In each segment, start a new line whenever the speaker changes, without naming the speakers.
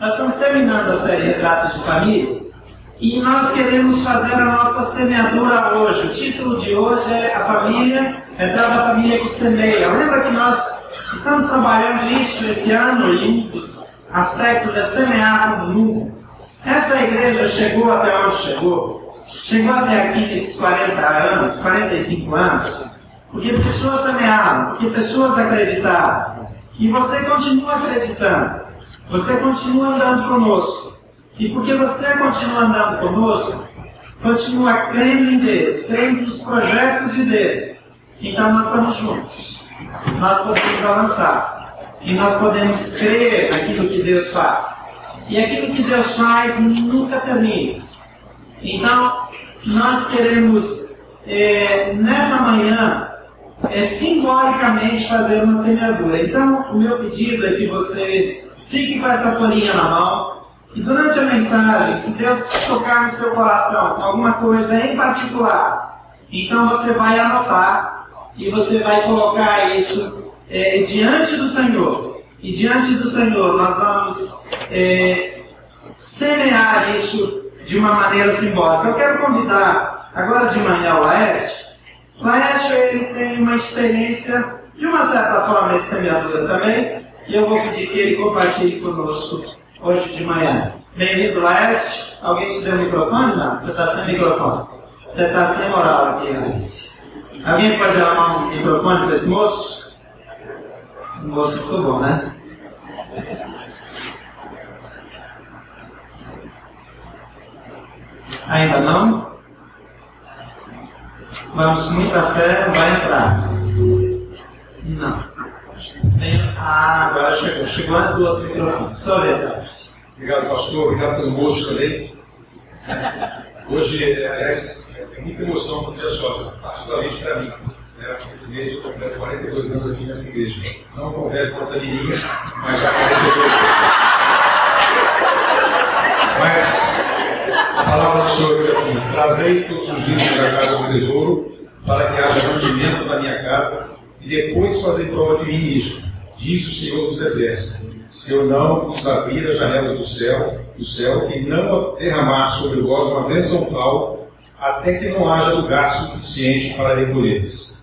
Nós estamos terminando a série Retratos de Família e nós queremos fazer a nossa semeadura hoje. O título de hoje é A Família, Retrato da Família que Semeia. Lembra que nós estamos trabalhando isso esse ano e um dos aspectos é semear no mundo. Essa igreja chegou até onde chegou, chegou até aqui nesses 40 anos, 45 anos, porque pessoas semearam, porque pessoas acreditaram. E você continua acreditando. Você continua andando conosco. E porque você continua andando conosco, continua crendo em Deus, crendo nos projetos de Deus. Então nós estamos juntos. Nós podemos avançar. E nós podemos crer naquilo que Deus faz. E aquilo que Deus faz nunca termina. Então, nós queremos, é, nessa manhã, é, simbolicamente fazer uma semeadura. Então, o meu pedido é que você fique com essa folhinha na mão e durante a mensagem, se Deus tocar no seu coração alguma coisa em particular, então você vai anotar e você vai colocar isso é, diante do Senhor. E diante do Senhor nós vamos é, semear isso de uma maneira simbólica. Eu quero convidar agora de manhã o Laeste Laércio ele tem uma experiência, de uma certa forma, de semeadura também, e eu vou pedir que ele compartilhe conosco hoje de manhã. Bem-vindo, Laércio. Alguém te deu o microfone? Não, você está sem microfone. Você está sem moral aqui, Alice. Alguém pode dar um microfone para esse moço? O moço ficou bom, né? Ainda não? Vamos com muita fé, vai entrar. Não. Agora chegou. Chegou antes do outro microfone. Só vez,
Obrigado, pastor. Obrigado pelo moço também. Hoje, aliás, é muita emoção para o dia sócio, particularmente para mim. Né? Esse mês eu completo 42 anos aqui nessa igreja. Não completo quanto a menina, mas já 42 anos. Mas a palavra do Senhor diz assim: Trazei todos os dízimos da casa do tesouro, para que haja mantimento na minha casa, e depois fazer prova de mim nisto. Diz o Senhor dos Exércitos: Se eu não vos abrir as janelas do céu, do céu e não derramar sobre vós uma bênção tal, até que não haja lugar suficiente para recolher-lhes.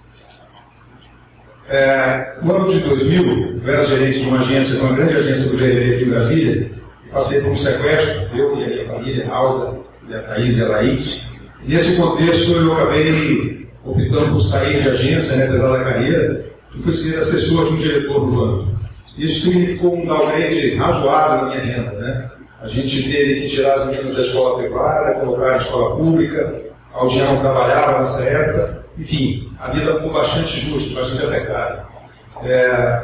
É, no ano de 2000, eu era gerente de uma agência, de uma grande agência do GRE aqui em Brasília, passei por um sequestro, eu e a minha família, a Alda, a Thaís e a Laís. Nesse contexto, eu acabei optando por sair de agência, né, apesar da carreira, e fui ser assessor de um diretor do banco. Isso significou um downgrade razoável na minha renda. Né? A gente teve que tirar as meninas da escola privada, colocar na escola pública, a Aldinha não trabalhava nessa época. Enfim, a vida ficou bastante justa, bastante até cara. É,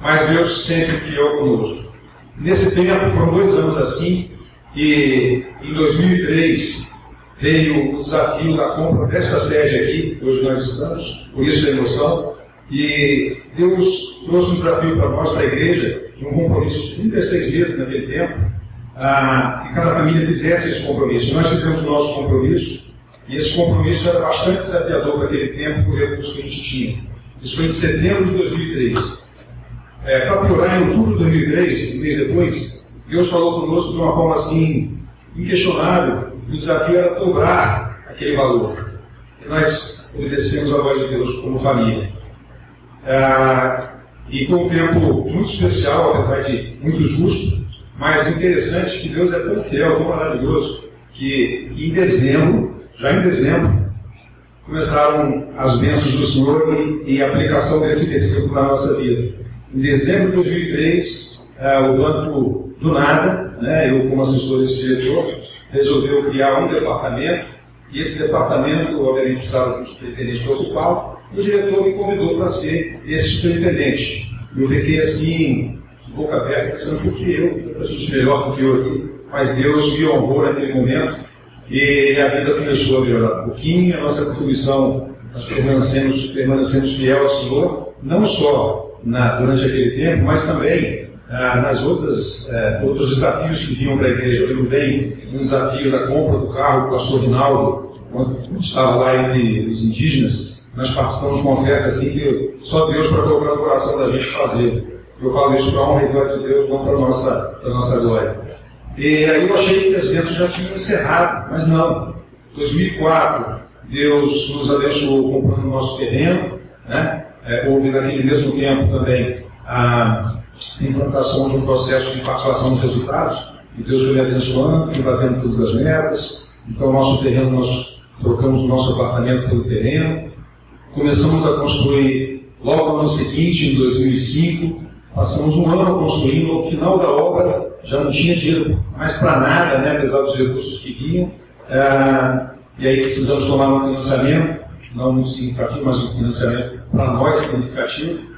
mas Deus sempre criou conosco. Nesse tempo, foram dois anos assim, e em 2003 veio o desafio da compra desta sede aqui, hoje nós estamos, por isso a emoção, e Deus trouxe um desafio para nós, para a igreja, de um compromisso de 36 meses naquele tempo, ah, que cada família fizesse esse compromisso. Nós fizemos o nosso compromisso, e esse compromisso era bastante desafiador para aquele tempo, por recursos que a gente tinha. Isso foi em setembro de 2003. É, para piorar, em outubro de 2003, um mês depois, Deus falou conosco de uma forma assim, inquestionável. O desafio era dobrar aquele valor. E nós obedecemos a voz de Deus como família. Ah, e foi um tempo muito especial, apesar de muito justo, mas interessante que Deus é tão fiel, tão maravilhoso, que em dezembro, já em dezembro, começaram as bênças do Senhor e, e a aplicação desse versículo na nossa vida. Em dezembro de 2003, ah, o banco, do nada, né, eu como assessor desse diretor, resolveu criar um departamento, e esse departamento, obviamente, precisava de um superintendente para ocupá e o diretor me convidou para ser esse superintendente. Eu fiquei assim, boca aberta, pensando, que eu? A gente melhor do que eu aqui. Mas Deus me honrou naquele momento e a vida começou a melhorar um pouquinho, a nossa contribuição, nós permanecemos, permanecemos fiel ao Senhor, não só na, durante aquele tempo, mas também ah, nas outras eh, outros desafios que vinham para a igreja. Eu bem um desafio da compra do carro do pastor Rinaldo, quando estava lá entre os indígenas, nós participamos de uma oferta assim que só Deus para colocar no coração da gente fazer. Eu falo isso para a honra e glória de Deus, não para a nossa, para a nossa glória. E aí eu achei que as bênçãos já tinham encerrado, mas não. 2004, Deus nos abençoou comprando o nosso terreno, né? É, houve naquele mesmo tempo também a implantação de um processo de participação dos resultados, e Deus foi me abençoando, batendo todas as metas. Então, nosso terreno, nós trocamos o nosso apartamento pelo terreno, começamos a construir logo no ano seguinte, em 2005, passamos um ano construindo, ao final da obra já não tinha dinheiro mais para nada, né, apesar dos recursos que vinham, ah, e aí precisamos tomar um financiamento, não significativo, mas um financiamento para nós significativo,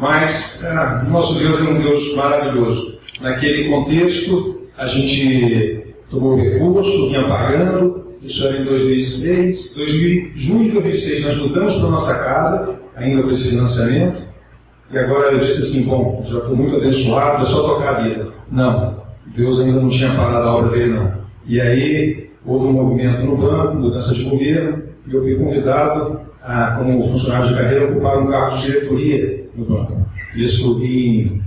mas ah, nosso Deus é um Deus maravilhoso. Naquele contexto, a gente tomou recurso, vinha pagando, isso era em 2006, 2000, junho de 2006 nós mudamos para nossa casa, ainda com esse financiamento, e agora eu disse assim, bom, já estou muito abençoado, é só tocar a vida. Não, Deus ainda não tinha parado a obra dele não. E aí houve um movimento no banco, mudança de governo, e eu fui convidado, a, como funcionário de carreira, a ocupar um cargo de diretoria banco. Isso em,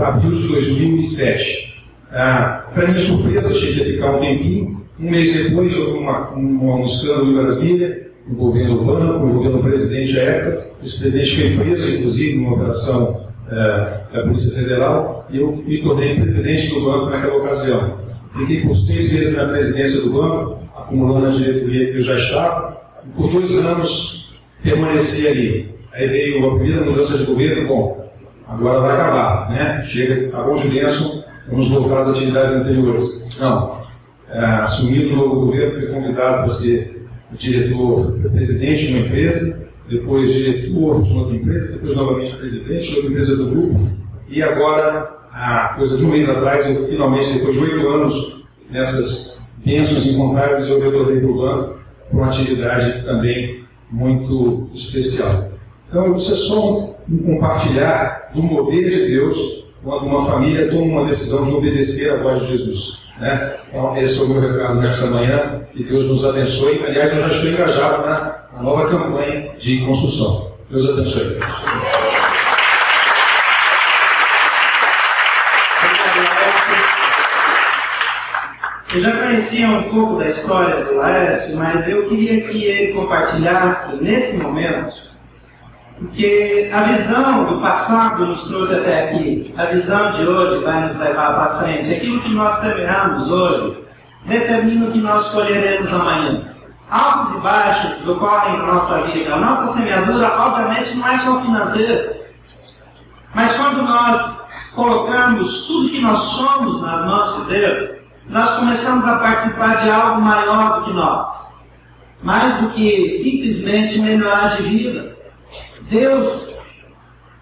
abril de 2007. Ah, para minha surpresa, cheguei a ficar um tempinho. Um mês depois, houve uma, um, escândalo em Brasília, envolvendo o banco, envolvendo o presidente à época. Esse presidente foi preso, inclusive, numa operação é, da Polícia Federal, e eu me tornei presidente do banco naquela ocasião. Fiquei por seis meses na presidência do banco, acumulando a diretoria que eu já estava, e por dois anos permaneci ali. Aí veio a primeira mudança de governo, bom, agora vai acabar, né? Chega, acabou de bênção, vamos voltar às atividades anteriores. Não. É, assumindo o novo governo, fui convidado para ser diretor, presidente de uma empresa, depois diretor de outra empresa, depois novamente presidente de outra empresa do grupo, e agora, há coisa de um mês atrás, eu finalmente, depois de oito anos nessas bênçãos incontáveis, eu retornei para o banco para uma atividade também muito especial. Então, isso é só um, compartilhar do mover de Deus quando uma família toma uma decisão de obedecer à voz de Jesus. Né? Então, esse é o meu recado nessa manhã. Que Deus nos abençoe. Aliás, eu já estou engajado na, na nova campanha de construção. Deus abençoe.
Eu já conhecia um pouco da história do Laércio, mas eu queria que ele compartilhasse nesse momento, porque a visão do passado nos trouxe até aqui, a visão de hoje vai nos levar para frente. Aquilo que nós semeamos hoje determina o que nós colheremos amanhã. Altos e baixos ocorrem na nossa vida. A nossa semeadura, obviamente, não é só financeira. Mas quando nós colocamos tudo que nós somos nas mãos de Deus, nós começamos a participar de algo maior do que nós. Mais do que simplesmente melhorar de vida. Deus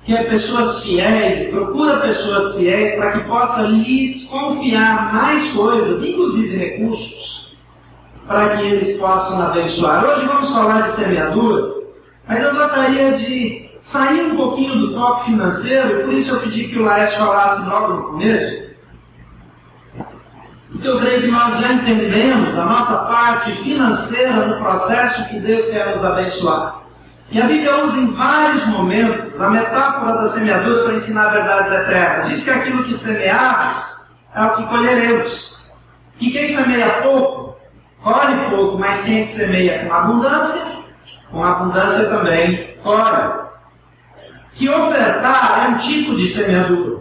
quer pessoas fiéis procura pessoas fiéis para que possa lhes confiar mais coisas, inclusive recursos, para que eles possam abençoar. Hoje vamos falar de semeadura, mas eu gostaria de sair um pouquinho do foco financeiro, por isso eu pedi que o Laércio falasse logo no começo, porque eu creio que nós já entendemos a nossa parte financeira no processo que Deus quer nos abençoar. E a Bíblia usa em vários momentos a metáfora da semeadura para ensinar verdades eternas. Diz que aquilo que semearmos é o que colheremos. E quem semeia pouco, colhe pouco, mas quem semeia com abundância, com abundância também colhe. Que ofertar é um tipo de semeadura.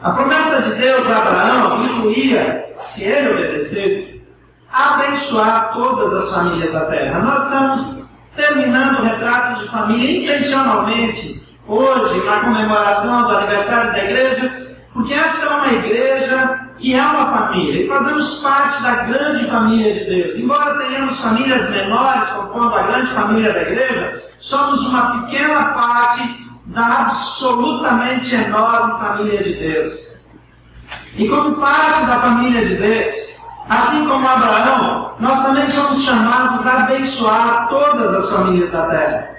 A promessa de Deus a Abraão incluía, se ele obedecesse, abençoar todas as famílias da terra. Nós estamos terminando o retrato de família intencionalmente, hoje, na comemoração do aniversário da igreja, porque essa é uma igreja que é uma família, e fazemos parte da grande família de Deus. Embora tenhamos famílias menores, compondo a grande família da igreja, somos uma pequena parte da absolutamente enorme família de Deus. E como parte da família de Deus, Assim como Abraão, nós também somos chamados a abençoar todas as famílias da terra.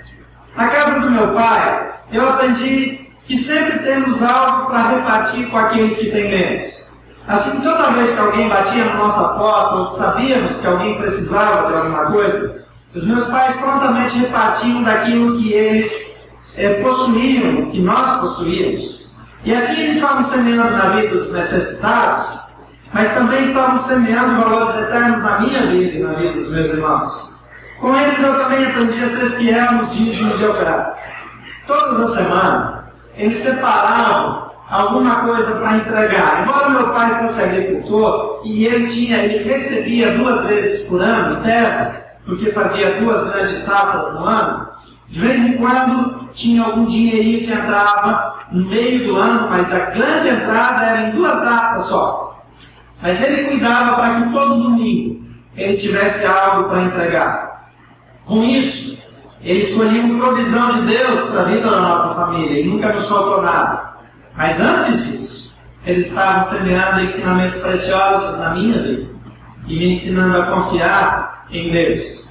Na casa do meu pai, eu aprendi que sempre temos algo para repartir com aqueles que têm menos. Assim, toda vez que alguém batia na nossa porta, ou sabíamos que alguém precisava de alguma coisa, os meus pais prontamente repartiam daquilo que eles é, possuíam, que nós possuíamos. E assim eles estavam semeando na vida dos necessitados, mas também estavam semeando valores eternos na minha vida e na vida dos meus irmãos. Com eles eu também aprendi a ser fiel nos dízimos e ofertas. Todas as semanas, eles separavam alguma coisa para entregar. Embora meu pai fosse agricultor e ele tinha, ele recebia duas vezes por ano, em tese, porque fazia duas grandes safras no ano, de vez em quando tinha algum dinheirinho que entrava no meio do ano, mas a grande entrada era em duas datas só. Mas ele cuidava para que todo domingo ele tivesse algo para entregar. Com isso, ele escolhia uma provisão de Deus para a vida da nossa família e nunca nos faltou nada. Mas antes disso, eles estavam semeando ensinamentos preciosos na minha vida e me ensinando a confiar em Deus.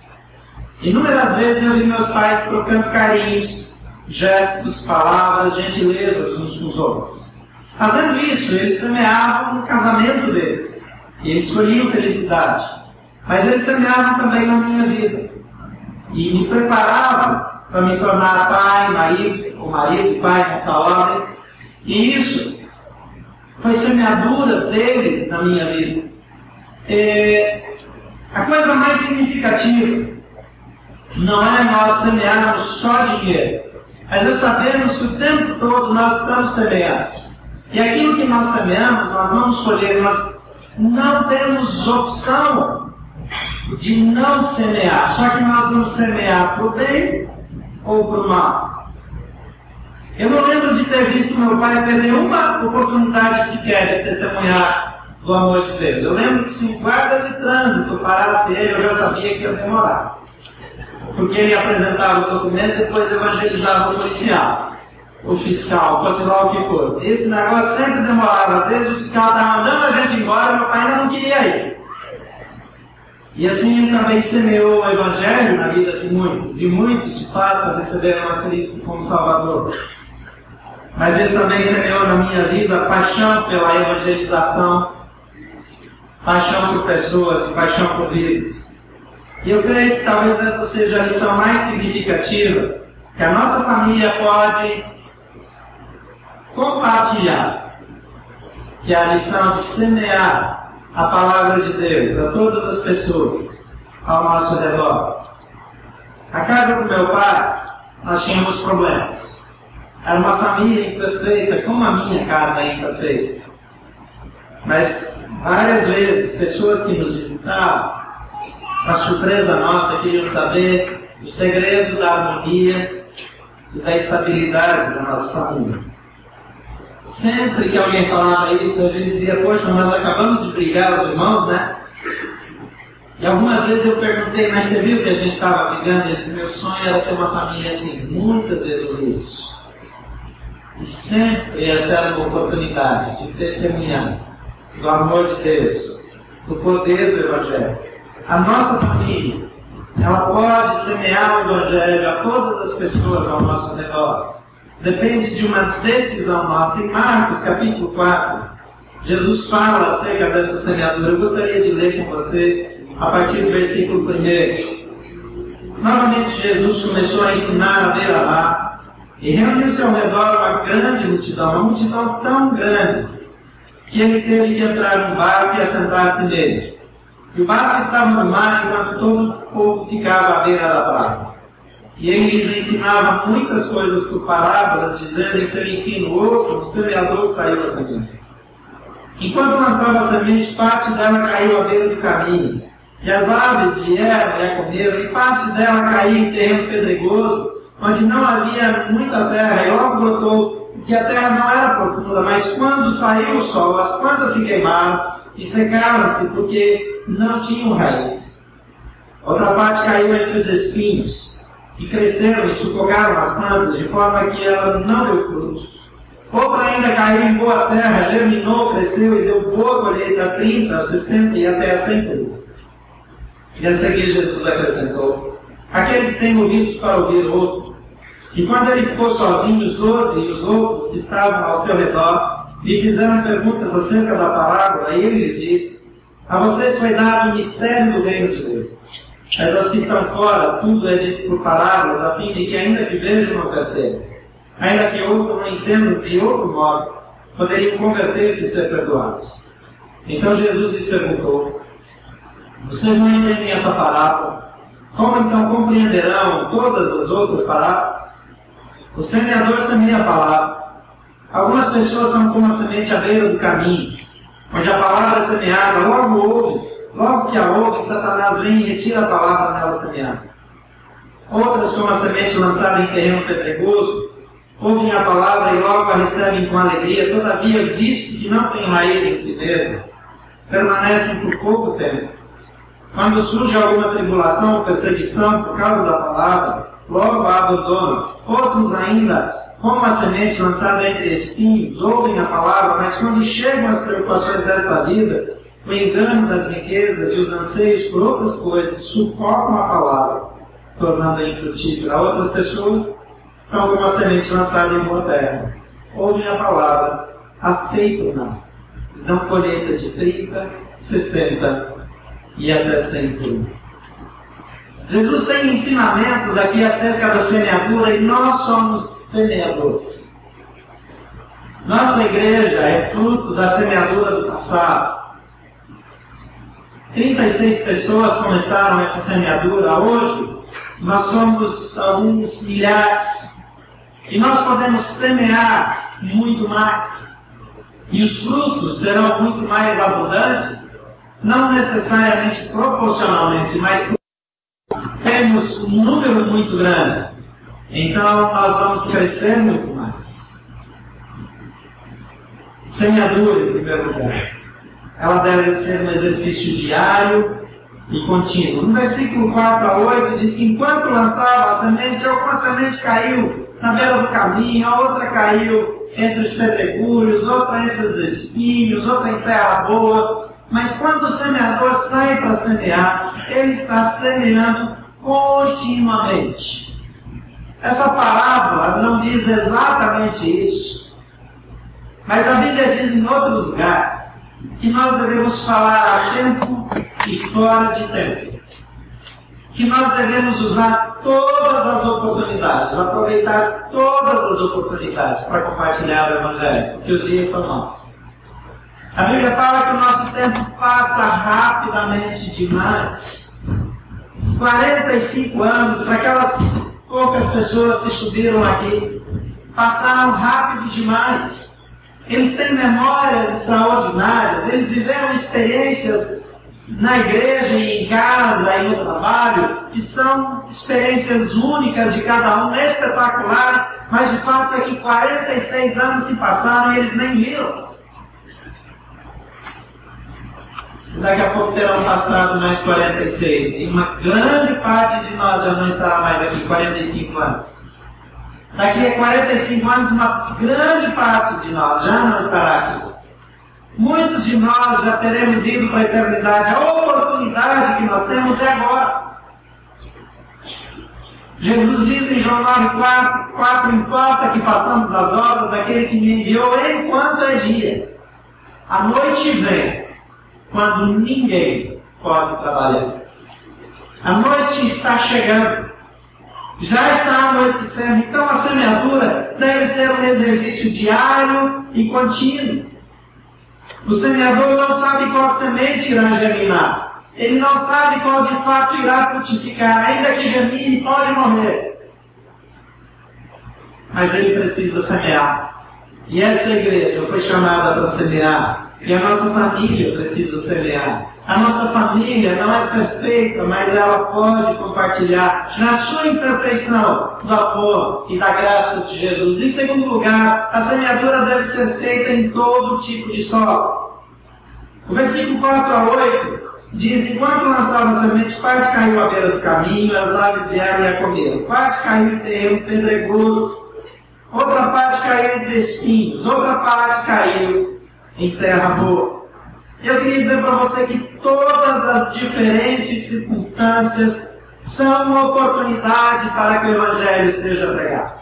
Inúmeras vezes eu vi meus pais trocando carinhos, gestos, palavras, gentilezas uns com os outros. Fazendo isso, eles semeavam no casamento deles e eles escolhiam felicidade. Mas eles semeavam também na minha vida e me preparavam para me tornar pai, marido, ou marido, pai nessa ordem, e isso foi semeadura deles na minha vida. É, a coisa mais significativa não é nós semearmos só dinheiro, mas é sabermos que o tempo todo nós estamos semeando. E aquilo que nós semeamos, nós vamos colher, nós não temos opção de não semear, só que nós vamos semear para o bem ou para o mal. Eu não lembro de ter visto meu pai perder uma oportunidade sequer de testemunhar do amor de Deus. Eu lembro que se um guarda de trânsito parasse ele, eu já sabia que ia demorar. Porque ele apresentava o documento e depois evangelizava o policial, o fiscal, fosse lá o que fosse. Esse negócio sempre demorava. Às vezes o fiscal estava mandando a gente embora, meu pai ainda não queria ir. E assim ele também semeou o Evangelho na vida de muitos, e muitos, de fato, receberam a Cristo como Salvador mas ele também semeou na minha vida paixão pela evangelização, paixão por pessoas e paixão por vidas. E eu creio que talvez essa seja a lição mais significativa que a nossa família pode compartilhar, que a lição de semear a palavra de Deus a todas as pessoas ao nosso redor. A casa do meu pai, nós tínhamos problemas. Era uma família imperfeita, como a minha casa é imperfeita. Mas várias vezes, pessoas que nos visitavam, para surpresa nossa, queriam saber o segredo da harmonia e da estabilidade da nossa família. Sempre que alguém falava isso, gente dizia, poxa, nós acabamos de brigar, os irmãos, né? E algumas vezes eu perguntei, mas você viu que a gente estava brigando? Ele disse, meu sonho era ter uma família assim. Muitas vezes eu vi isso. E sempre essa era uma oportunidade de testemunhar do amor de Deus, do poder do Evangelho. A nossa família, ela pode semear o Evangelho a todas as pessoas ao nosso redor. Depende de uma decisão nossa. Em Marcos, capítulo 4, Jesus fala acerca dessa semeadura. Eu gostaria de ler com você a partir do versículo 1. Novamente, Jesus começou a ensinar a beira-mar e reuniu-se ao redor uma grande multidão, uma multidão tão grande, que ele teve que entrar no barco e assentar-se nele. E o barco estava no mar enquanto todo o povo ficava à beira da praia. E ele lhes ensinava muitas coisas por parábolas, dizendo em seu ensino outro, o semeador saiu a semente. Enquanto lançava a semente, parte dela caiu à beira do caminho. E as aves vieram e a comeram, e parte dela caiu em terreno pedregoso, onde não havia muita terra, e logo brotou, que a terra não era profunda, mas quando saiu o sol, as plantas se queimaram e secaram-se, porque não tinham raiz. Outra parte caiu entre os espinhos, e cresceram e sufocaram as plantas, de forma que ela não deu frutos. Outra ainda caiu em boa terra, germinou, cresceu e deu boa colheita a 30, a 60 e até a 100 E a seguir Jesus acrescentou, aquele que tem ouvidos para ouvir, ouça. E quando ele ficou sozinho, os doze e os outros que estavam ao seu redor lhe fizeram perguntas acerca da parábola, e ele lhes disse: A vocês foi dado o mistério do reino de Deus. Mas aos que estão fora, tudo é dito por parábolas, a fim de que, ainda que vejam, não percebam. Ainda que ouçam, não entendam de outro modo, poderiam converter-se e ser perdoados. Então Jesus lhes perguntou: Vocês não entendem essa parábola? Como então compreenderão todas as outras parábolas? O semeador semeia a palavra. Algumas pessoas são como a semente à beira do caminho, onde a palavra é semeada, logo ouve, logo que a ouve, Satanás vem e retira a palavra nela semeada. Outras, como a semente lançada em terreno pedregoso, ouvem a palavra e logo a recebem com alegria, todavia, visto que não têm raiz em si mesmas, permanecem por pouco tempo. Quando surge alguma tribulação ou perseguição por causa da palavra, logo a abandonam. Outros ainda, como a semente lançada entre espinhos, ouvem a palavra, mas quando chegam as preocupações desta vida, o engano das riquezas e os anseios por outras coisas sufocam a palavra, tornando-a infrutífera. Outras pessoas são como a semente lançada em boa terra. Ouvem a palavra, aceitam-na, dão colheita de 30, 60 e até 100 por. Jesus tem ensinamentos aqui acerca da semeadura e nós somos semeadores. Nossa igreja é fruto da semeadura do passado. 36 pessoas começaram essa semeadura. Hoje, nós somos alguns milhares. E nós podemos semear muito mais. E os frutos serão muito mais abundantes, não necessariamente proporcionalmente, mas temos um número muito grande. Então nós vamos crescer muito mais. Semeadura, em primeiro lugar. Ela deve ser um exercício diário e contínuo. No versículo 4 a 8 diz que enquanto lançava a semente, alguma semente caiu na beira do caminho, a outra caiu entre os pedregulhos, outra entre os espinhos, outra em terra boa. Mas quando o semeador sai para semear, ele está semeando continuamente. Essa parábola não diz exatamente isso, mas a Bíblia diz em outros lugares que nós devemos falar a tempo e fora de tempo. Que nós devemos usar todas as oportunidades, aproveitar todas as oportunidades para compartilhar o Evangelho, porque os dias são maus. A Bíblia fala que o nosso tempo passa rapidamente demais. 45 anos, para aquelas poucas pessoas que subiram aqui, passaram rápido demais. Eles têm memórias extraordinárias, eles viveram experiências na igreja em casa e no trabalho, que são experiências únicas de cada um, espetaculares, mas o fato é que 46 anos se passaram e eles nem viram. daqui a pouco terão passado mais 46. E uma grande parte de nós já não estará mais aqui, 45 anos. Daqui a 45 anos, uma grande parte de nós já não estará aqui. Muitos de nós já teremos ido para a eternidade. A oportunidade que nós temos é agora. Jesus diz em João 9, 4, 4 importa que façamos as obras daquele que me enviou enquanto é dia. A noite vem quando ninguém pode trabalhar. A noite está chegando. Já está anoitecendo. Então a semeadura deve ser um exercício diário e contínuo. O semeador não sabe qual semente irá germinar. Ele não sabe qual de fato irá frutificar. Ainda que germine, pode morrer. Mas ele precisa semear. E essa igreja foi chamada para semear. E a nossa família precisa semear. A nossa família não é perfeita, mas ela pode compartilhar na sua imperfeição do amor e da graça de Jesus. Em segundo lugar, a semeadura deve ser feita em todo tipo de solo. O versículo 4 a 8 diz: Enquanto lançava semente, parte caiu à beira do caminho, as aves vieram e a comeram. Parte caiu em terreno pedregoso, outra parte caiu entre espinhos, outra parte caiu em terra boa. Eu queria dizer para você que todas as diferentes circunstâncias são uma oportunidade para que o Evangelho seja pregado.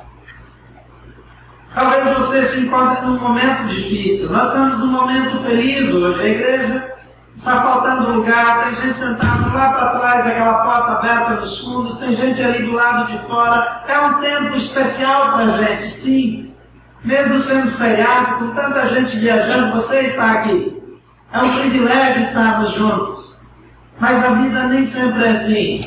Talvez você se encontre num momento difícil. Nós estamos num momento feliz hoje. A igreja está faltando lugar, tem gente sentada lá para trás daquela porta aberta nos fundos, tem gente ali do lado de fora. É um tempo especial para a gente, sim. Mesmo sendo feriado, com tanta gente viajando, você está aqui. É um privilégio estarmos juntos. Mas a vida nem sempre é assim.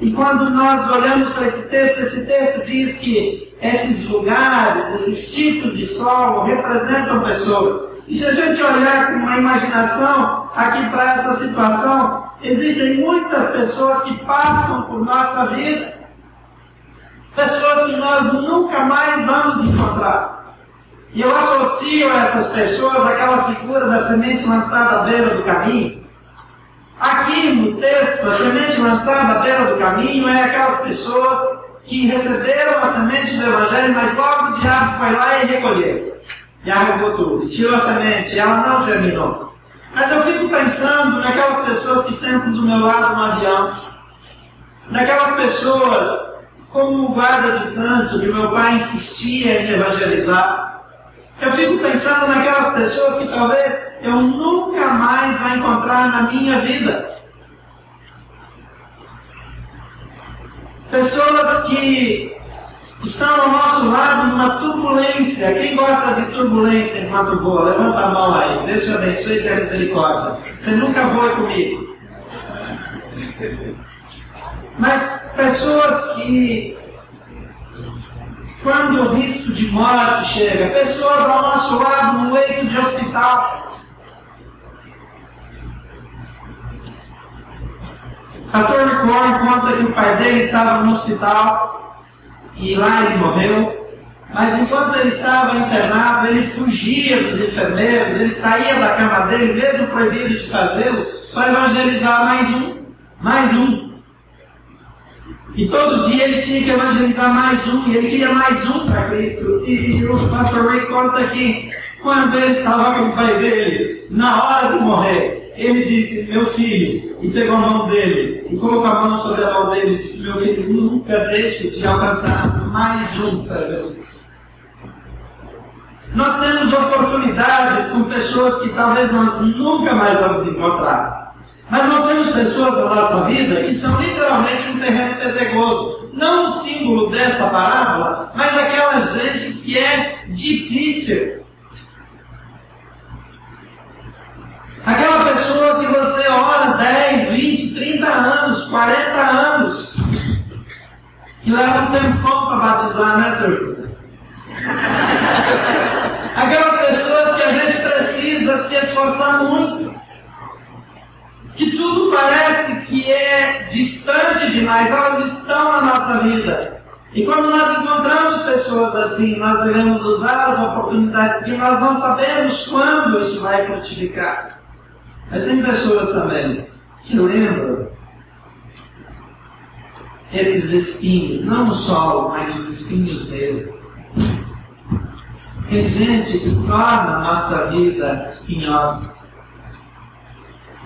E quando nós olhamos para esse texto, esse texto diz que esses lugares, esses tipos de solo representam pessoas. E se a gente olhar com uma imaginação aqui para essa situação, existem muitas pessoas que passam por nossa vida, pessoas que nós nunca mais vamos encontrar. E eu associo essas pessoas àquela figura da semente lançada à beira do caminho. Aqui no texto, a semente lançada à beira do caminho é aquelas pessoas que receberam a semente do Evangelho, mas logo o diabo foi lá e recolheu. E arrancou tudo. E tirou a semente, e ela não germinou. Mas eu fico pensando naquelas pessoas que sentam do meu lado no avião. Naquelas pessoas, como o guarda de trânsito que meu pai insistia em evangelizar. Eu fico pensando naquelas pessoas que talvez eu nunca mais vou encontrar na minha vida. Pessoas que estão ao nosso lado numa turbulência. Quem gosta de turbulência enquanto voa? Levanta a mão aí. Deus te abençoe e tenha misericórdia. Você nunca voa comigo. Mas pessoas que quando o risco de morte chega, pessoas ao nosso lado no leito de hospital. Pastor Nicole conta que o pai dele estava no hospital e lá ele morreu. Mas enquanto ele estava internado, ele fugia dos enfermeiros, ele saía da cama dele, mesmo proibido de fazê-lo, para evangelizar mais um, mais um. E todo dia ele tinha que evangelizar mais um, e ele queria mais um para Cristo. E, o pastor Ray conta que quando ele estava com o pai dele, na hora de morrer, ele disse, meu filho, e pegou a mão dele, e colocou a mão sobre a mão dele, e disse, meu filho, nunca deixe de alcançar mais um para Jesus. Nós temos oportunidades com pessoas que talvez nós nunca mais vamos encontrar. Mas nós temos pessoas na nossa vida que são literalmente um terreno pedregoso. Não o símbolo dessa parábola, mas aquela gente que é difícil. Aquela pessoa que você ora 10, 20, 30 anos, 40 anos, e leva um tempão para batizar, né, Sr. Aquelas pessoas que a gente precisa se esforçar muito que tudo parece que é distante demais, elas estão na nossa vida. E quando nós encontramos pessoas assim, nós devemos usar as oportunidades, porque nós não sabemos quando isso vai frutificar. Mas tem pessoas também que lembram esses espinhos, não o solo, mas os espinhos dele. Tem gente que torna a nossa vida espinhosa.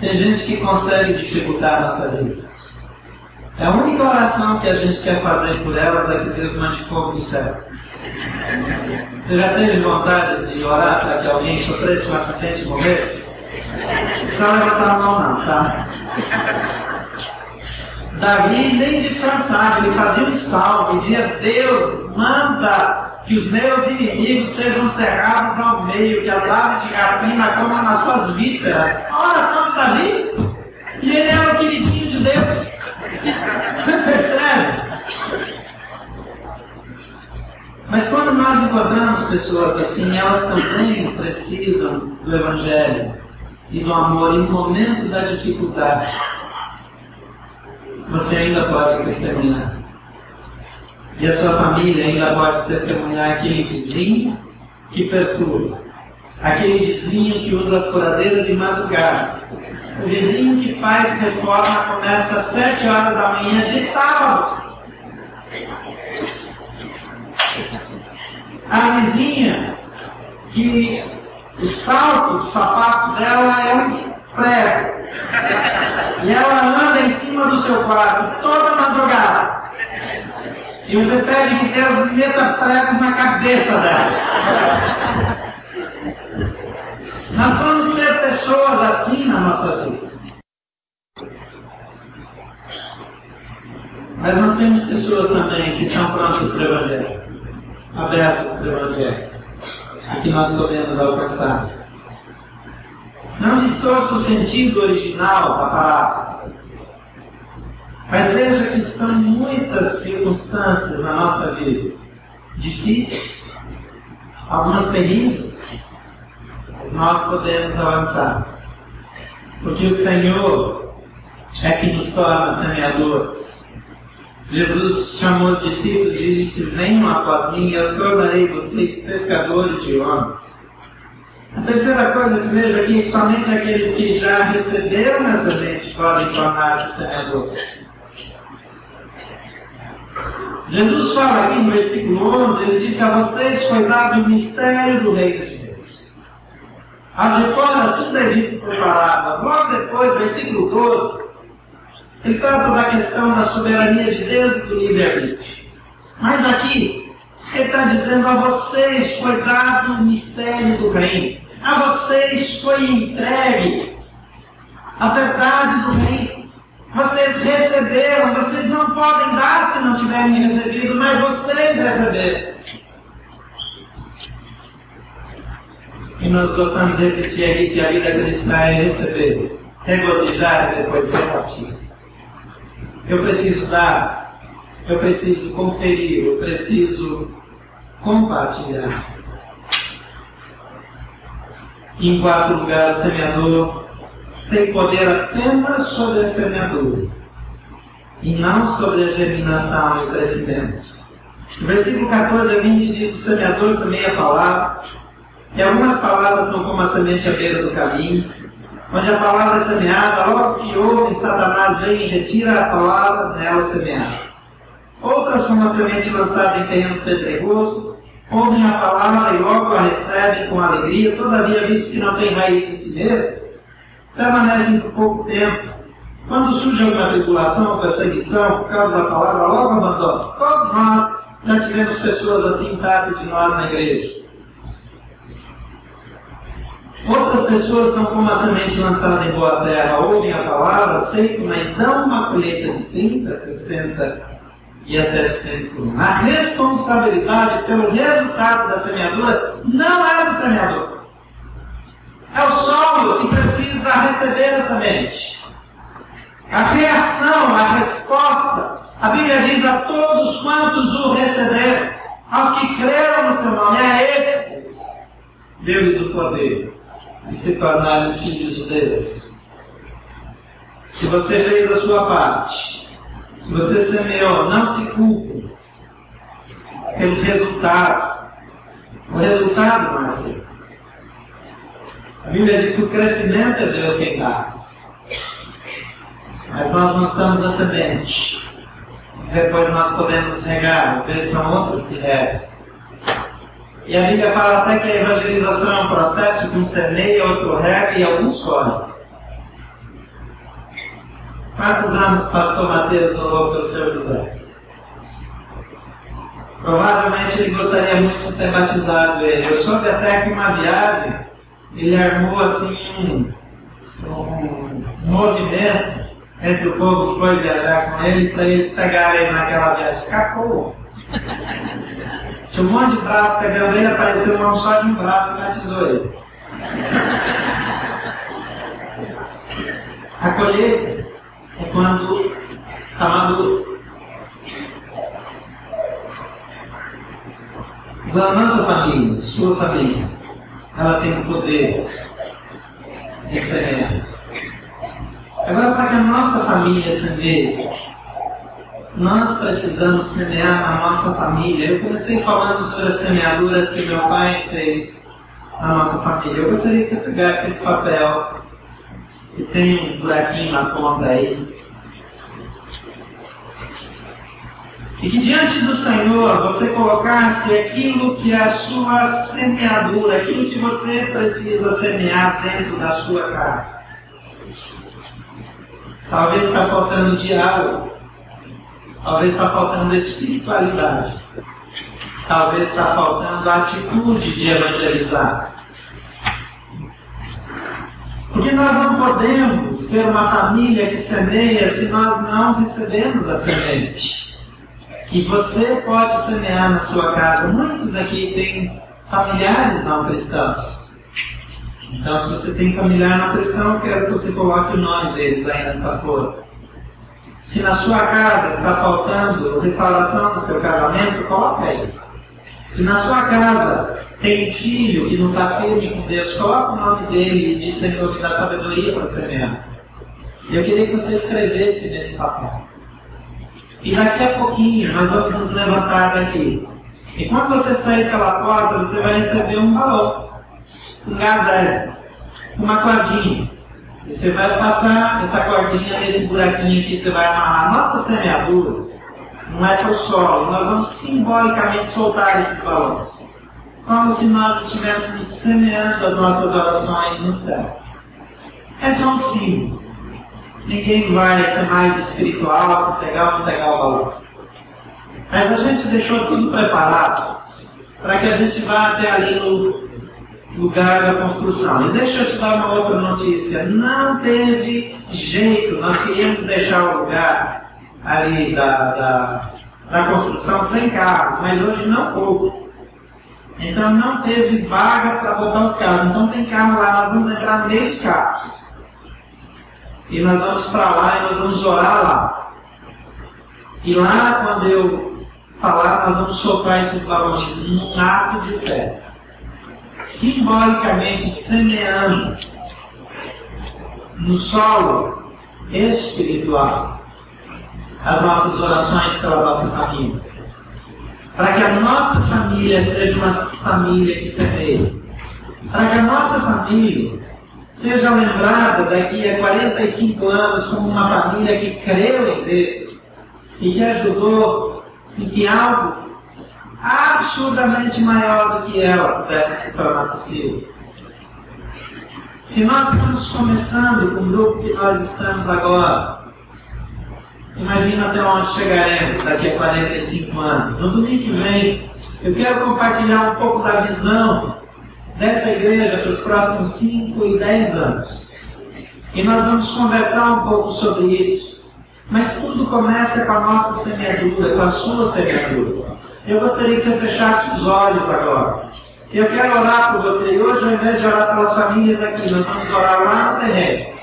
Tem gente que consegue dificultar a nossa vida. A única oração que a gente quer fazer por elas é que Deus mande fogo do céu. Você já teve vontade de orar para que alguém sofresse um acidente e morresse? Só levantar a mão não, tá? Davi nem descansava, ele fazia um salmo, dizia, Deus, manda que os meus inimigos sejam cerrados ao meio, que as aves de rapina comam nas suas vísceras. A oração de Davi. E ele era o queridinho de Deus. Você percebe? Mas quando nós encontramos pessoas assim, elas também precisam do Evangelho e do amor em momento da dificuldade. Você ainda pode testemunhar. E a sua família ainda pode testemunhar aquele vizinho que perturba, aquele vizinho que usa a furadeira de madrugada, o vizinho que faz reforma começa às sete horas da manhã de sábado. A vizinha que o salto, o sapato dela é um prego. E ela anda em cima do seu quarto toda madrugada. E você pede que Deus meta pregos na cabeça dela. Nós vamos ter pessoas assim na nossa vida. Mas nós temos pessoas também que estão prontas para o Evangelho, abertas para o Evangelho. e que nós podemos alcançar. Não distorça o sentido original da palavra. Mas veja que são muitas circunstâncias na nossa vida difíceis, algumas terríveis, mas nós podemos avançar. Porque o Senhor é que nos torna semeadores. Jesus chamou os discípulos e disse: Venham após mim, eu tornarei vocês pescadores de homens. A terceira coisa que vejo aqui é que somente aqueles que já receberam essa semente podem tornar-se semeadores. Jesus fala aqui no versículo 11, ele disse a vocês foi dado o mistério do reino de Deus. A Jecola, tudo é dito por palavras. Logo depois, versículo 12, ele trata da questão da soberania de Deus e do livre-arbítrio. Mas aqui, ele está dizendo a vocês foi dado o mistério do reino. A vocês foi entregue a verdade do reino. Vocês receberam, vocês não podem dar se não tiverem recebido, mas vocês receberam. E nós gostamos de repetir aqui que a vida cristã é receber, regozijar e depois repartir. Eu preciso dar, eu preciso conferir, eu preciso compartilhar. E em quarto lugar, o semeador tem poder apenas sobre a semeadura e não sobre a germinação e o crescimento. No versículo 14 a 20 diz: O semeador semeia a palavra, e algumas palavras são como a semente à beira do caminho, onde a palavra é semeada, logo que ouve, Satanás vem e retira a palavra nela semeada. Outras, como a semente lançada em terreno pedregoso, ouvem a palavra e logo a recebem com alegria, todavia, visto que não tem raiz em si mesmas, permanecem por pouco tempo. Quando surge alguma tribulação perseguição por causa da palavra, logo abandonam. Todos nós já tivemos pessoas assim perto de nós na igreja. Outras pessoas são como a semente lançada em boa terra, ouvem a palavra, aceitam, mas dão uma colheita de 30, 60 e até 100 A responsabilidade pelo resultado da semeadura não é do semeador. É o solo que precisa receber a semente. A criação, a resposta, a Bíblia diz a todos quantos o receberam, aos que creram no seu nome, a esses, Deus do poder de se tornarem filhos de Deus. Se você fez a sua parte, se você semeou, não se culpe pelo resultado. O resultado não é. A Bíblia diz que o crescimento é Deus quem dá. Mas nós lançamos a semente. Depois nós podemos regar, às vezes são outros que regam. E a Bíblia fala até que a evangelização é um processo que um semeia, outro rega e alguns colhem. Quantos anos o pastor Mateus orou pelo seu José? Provavelmente ele gostaria muito de ter batizado ele. Eu soube até que uma viagem ele armou assim um, um movimento entre o povo que foi viajar com ele para eles pegarem naquela viagem. Escapou. Tinha um monte de braço pegando ele, apareceu uma só de um braço e batizou ele. A colheita é quando está maduro. Da nossa família, sua família, ela tem o poder de semear. Agora, para que a nossa família semeie, nós precisamos semear na nossa família. Eu comecei falando sobre as semeaduras que meu pai fez na nossa família. Eu gostaria que você pegasse esse papel, que tem um buraquinho na ponta aí, E que diante do Senhor você colocasse aquilo que é a sua semeadura, aquilo que você precisa semear dentro da sua casa. Talvez está faltando diálogo. Talvez está faltando espiritualidade. Talvez está faltando a atitude de evangelizar. Porque nós não podemos ser uma família que semeia se nós não recebemos a semente que você pode semear na sua casa. Muitos aqui têm familiares não cristãos. Então, se você tem familiar não cristão, eu quero que você coloque o nome deles aí nessa folha. Se na sua casa está faltando restauração do seu casamento, coloque aí. Se na sua casa tem filho que não está firme com Deus, coloque o nome dele e diz, Senhor, me dá sabedoria para semear. E eu queria que você escrevesse nesse papel. E daqui a pouquinho nós vamos nos levantar daqui. E quando você sair pela porta, você vai receber um balão, um gazélio, uma cordinha. E você vai passar essa cordinha nesse buraquinho aqui, você vai amarrar. Nossa semeadura não é para o solo. Nós vamos simbolicamente soltar esses balões. Como se nós estivéssemos semeando as nossas orações no céu. É só um símbolo. Ninguém vai ser mais espiritual se pegar ou não pegar o balão. Mas a gente deixou tudo preparado para que a gente vá até ali no lugar da construção. E deixa eu te dar uma outra notícia. Não teve jeito, nós queríamos deixar o lugar ali da, da, da construção sem carros, mas hoje não pouco. Então não teve vaga para botar os carros. Então tem carro lá, nós vamos entrar meio dos carros. E nós vamos para lá e nós vamos orar lá. E lá, quando eu falar, nós vamos soprar esses balões num ato de fé. Simbolicamente semeando no solo espiritual as nossas orações pela nossa família. Para que a nossa família seja uma família que semeia. Para que a nossa família seja lembrada daqui a 45 anos como uma família que creu em Deus e que ajudou em que algo absurdamente maior do que ela pudesse se tornar possível. Se nós estamos começando com o grupo que nós estamos agora, imagina até onde chegaremos daqui a 45 anos. No domingo que vem, eu quero compartilhar um pouco da visão dessa igreja para os próximos 5 e 10 anos. E nós vamos conversar um pouco sobre isso. Mas tudo começa com a nossa semeadura, com a sua semeadura. Eu gostaria que você fechasse os olhos agora. Eu quero orar por você. E hoje, ao invés de orar pelas famílias aqui, nós vamos orar lá no terreno.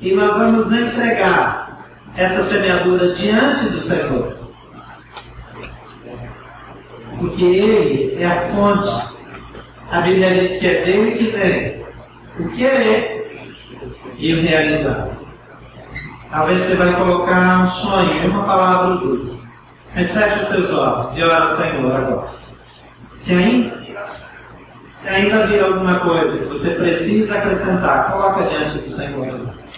E nós vamos entregar essa semeadura diante do Senhor. Porque Ele é a fonte a Bíblia diz que é dele que vem o querer e o realizar. Talvez você vai colocar um sonho uma palavra ou duas. Mas feche seus olhos e ora ao Senhor agora. Se ainda, se ainda vir alguma coisa que você precisa acrescentar, coloca diante do Senhor agora.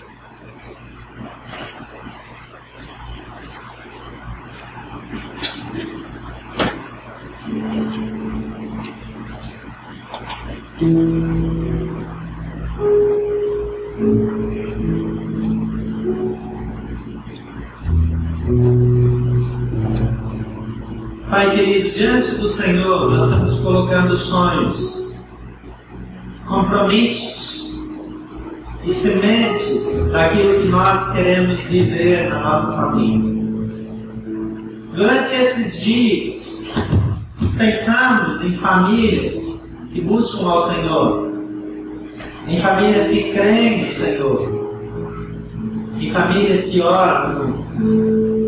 Pai querido, diante do Senhor nós estamos colocando sonhos, compromissos e sementes daquilo que nós queremos viver na nossa família. Durante esses dias, pensamos em famílias que buscam ao Senhor, em famílias que creem no Senhor, em famílias que oram juntas.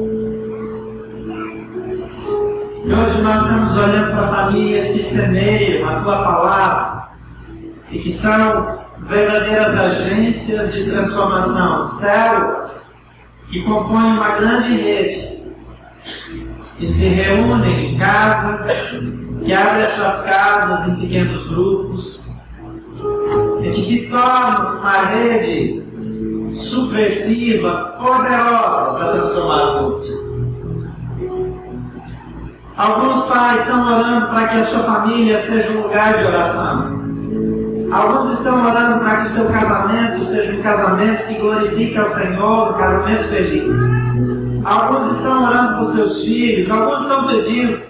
E hoje nós estamos olhando para famílias que semeiam a tua palavra e que são verdadeiras agências de transformação, células que compõem uma grande rede e se reúnem em casa que abre as suas casas em pequenos grupos, e que se torna uma rede supressiva, poderosa para transformar o mundo. Alguns pais estão orando para que a sua família seja um lugar de oração. Alguns estão orando para que o seu casamento seja um casamento que glorifique ao Senhor, um casamento feliz. Alguns estão orando por seus filhos, alguns estão pedindo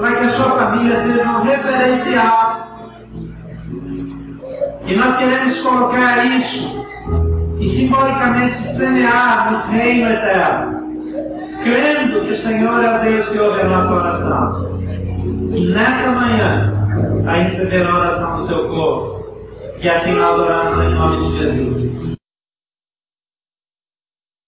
para que a sua família seja um referencial. E nós queremos colocar isso e simbolicamente semear no reino eterno, crendo que o Senhor é o Deus que ouve a nossa oração. E nessa manhã, a receber a oração do teu povo. Que assim nós oramos em nome de Jesus.